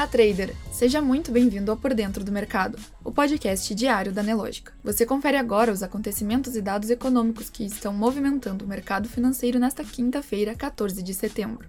Olá, trader! Seja muito bem-vindo ao Por Dentro do Mercado, o podcast diário da Nelógica. Você confere agora os acontecimentos e dados econômicos que estão movimentando o mercado financeiro nesta quinta-feira, 14 de setembro.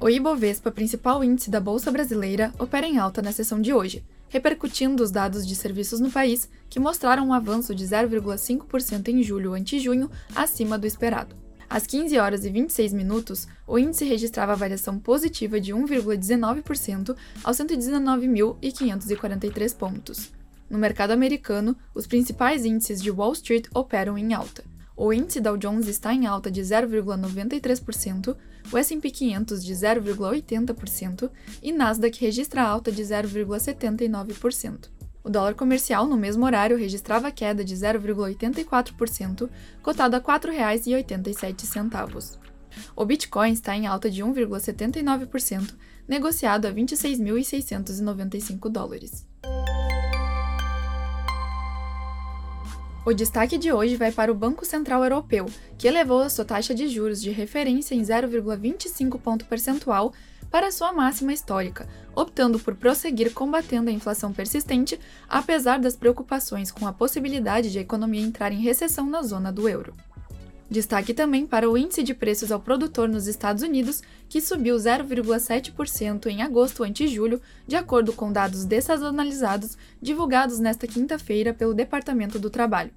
O Ibovespa, principal índice da Bolsa Brasileira, opera em alta na sessão de hoje, repercutindo os dados de serviços no país, que mostraram um avanço de 0,5% em julho ante junho, acima do esperado. Às 15 horas e 26 minutos, o índice registrava variação positiva de 1,19% aos 119.543 pontos. No mercado americano, os principais índices de Wall Street operam em alta. O índice Dow Jones está em alta de 0,93%, o S&P 500 de 0,80% e Nasdaq registra alta de 0,79%. O dólar comercial, no mesmo horário, registrava queda de 0,84%, cotado a R$ 4,87. O Bitcoin está em alta de 1,79%, negociado a 26.695 dólares. O destaque de hoje vai para o Banco Central Europeu, que elevou a sua taxa de juros de referência em 0,25 ponto percentual para sua máxima histórica, optando por prosseguir combatendo a inflação persistente, apesar das preocupações com a possibilidade de a economia entrar em recessão na zona do euro. Destaque também para o índice de preços ao produtor nos Estados Unidos, que subiu 0,7% em agosto ante julho, de acordo com dados dessazonalizados divulgados nesta quinta-feira pelo Departamento do Trabalho.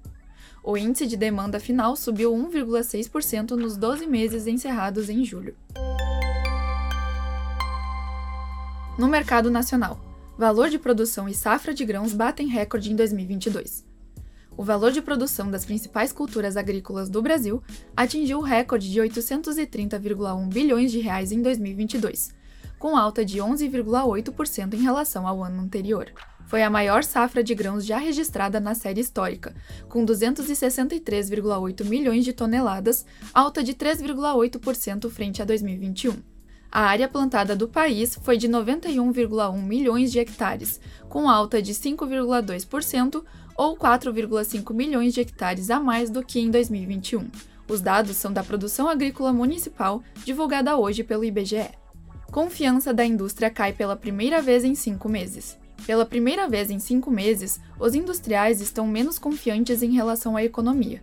O índice de demanda final subiu 1,6% nos 12 meses encerrados em julho. No mercado nacional, valor de produção e safra de grãos batem recorde em 2022. O valor de produção das principais culturas agrícolas do Brasil atingiu o recorde de 830,1 bilhões de reais em 2022, com alta de 11,8% em relação ao ano anterior. Foi a maior safra de grãos já registrada na série histórica, com 263,8 milhões de toneladas, alta de 3,8% frente a 2021. A área plantada do país foi de 91,1 milhões de hectares, com alta de 5,2% ou 4,5 milhões de hectares a mais do que em 2021. Os dados são da produção agrícola municipal, divulgada hoje pelo IBGE. Confiança da indústria cai pela primeira vez em cinco meses. Pela primeira vez em cinco meses, os industriais estão menos confiantes em relação à economia.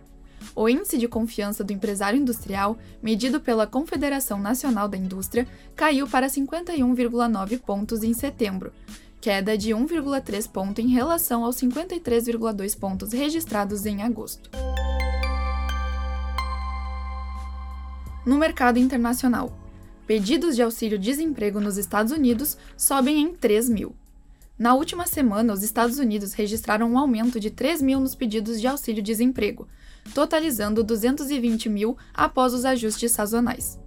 O índice de confiança do empresário industrial, medido pela Confederação Nacional da Indústria, caiu para 51,9 pontos em setembro, queda de 1,3 ponto em relação aos 53,2 pontos registrados em agosto. No mercado internacional, pedidos de auxílio-desemprego nos Estados Unidos sobem em 3 mil. Na última semana, os Estados Unidos registraram um aumento de 3 mil nos pedidos de auxílio-desemprego, totalizando 220 mil após os ajustes sazonais.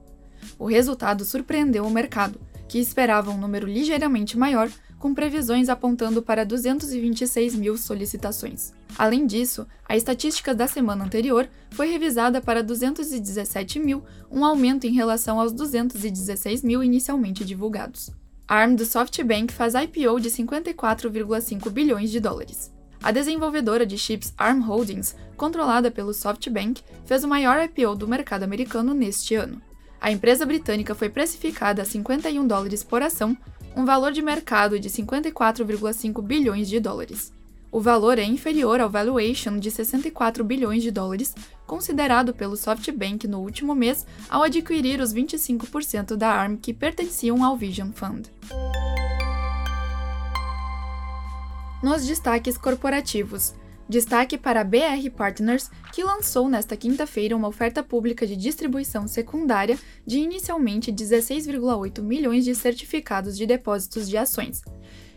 O resultado surpreendeu o mercado, que esperava um número ligeiramente maior, com previsões apontando para 226 mil solicitações. Além disso, a estatística da semana anterior foi revisada para 217 mil, um aumento em relação aos 216 mil inicialmente divulgados. A ARM do SoftBank faz IPO de 54,5 bilhões de dólares. A desenvolvedora de chips ARM Holdings, controlada pelo SoftBank, fez o maior IPO do mercado americano neste ano. A empresa britânica foi precificada a 51 dólares por ação, um valor de mercado de 54,5 bilhões de dólares. O valor é inferior ao valuation de 64 bilhões de dólares, considerado pelo SoftBank no último mês ao adquirir os 25% da ARM que pertenciam ao Vision Fund. Nos destaques corporativos, destaque para a BR Partners, que lançou nesta quinta-feira uma oferta pública de distribuição secundária de inicialmente 16,8 milhões de certificados de depósitos de ações,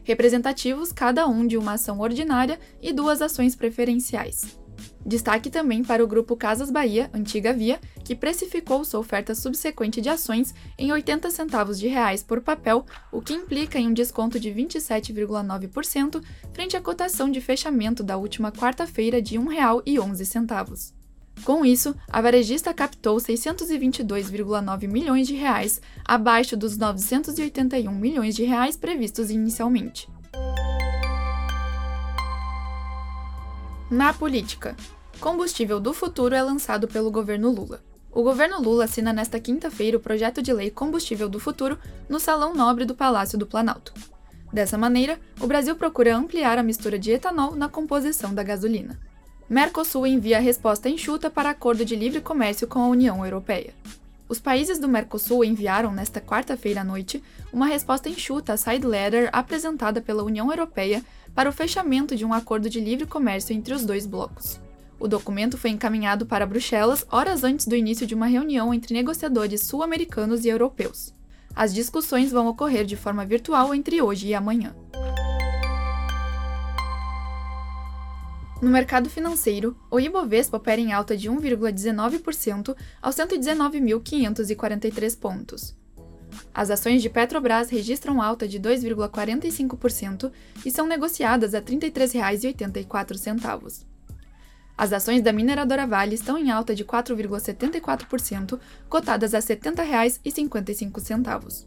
representativos cada um de uma ação ordinária e duas ações preferenciais. Destaque também para o grupo Casas Bahia, antiga Via, que precificou sua oferta subsequente de ações em 80 centavos de reais por papel, o que implica em um desconto de 27,9% frente à cotação de fechamento da última quarta-feira de R$ 1,11. Com isso, a varejista captou 622,9 milhões de reais, abaixo dos 981 milhões de reais previstos inicialmente. Na política, combustível do futuro é lançado pelo governo Lula. O governo Lula assina nesta quinta-feira o projeto de lei Combustível do Futuro no Salão Nobre do Palácio do Planalto. Dessa maneira, o Brasil procura ampliar a mistura de etanol na composição da gasolina. Mercosul envia resposta enxuta para acordo de livre comércio com a União Europeia. Os países do Mercosul enviaram nesta quarta-feira à noite uma resposta enxuta à side letter apresentada pela União Europeia para o fechamento de um acordo de livre comércio entre os dois blocos. O documento foi encaminhado para Bruxelas horas antes do início de uma reunião entre negociadores sul-americanos e europeus. As discussões vão ocorrer de forma virtual entre hoje e amanhã. No mercado financeiro, o Ibovespa opera em alta de 1,19% aos 119.543 pontos. As ações de Petrobras registram alta de 2,45% e são negociadas a R$ 33,84. As ações da mineradora Vale estão em alta de 4,74%, cotadas a R$ 70,55.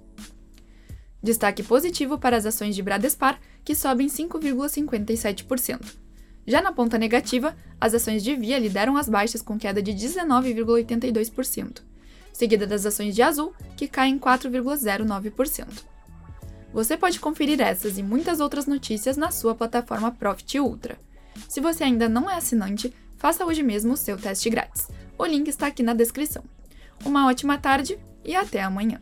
Destaque positivo para as ações de Bradespar, que sobem 5,57%. Já na ponta negativa, as ações de Via lideram as baixas com queda de 19,82%, seguida das ações de Azul, que caem 4,09%. Você pode conferir essas e muitas outras notícias na sua plataforma Profit Ultra. Se você ainda não é assinante, faça hoje mesmo o seu teste grátis. O link está aqui na descrição. Uma ótima tarde e até amanhã!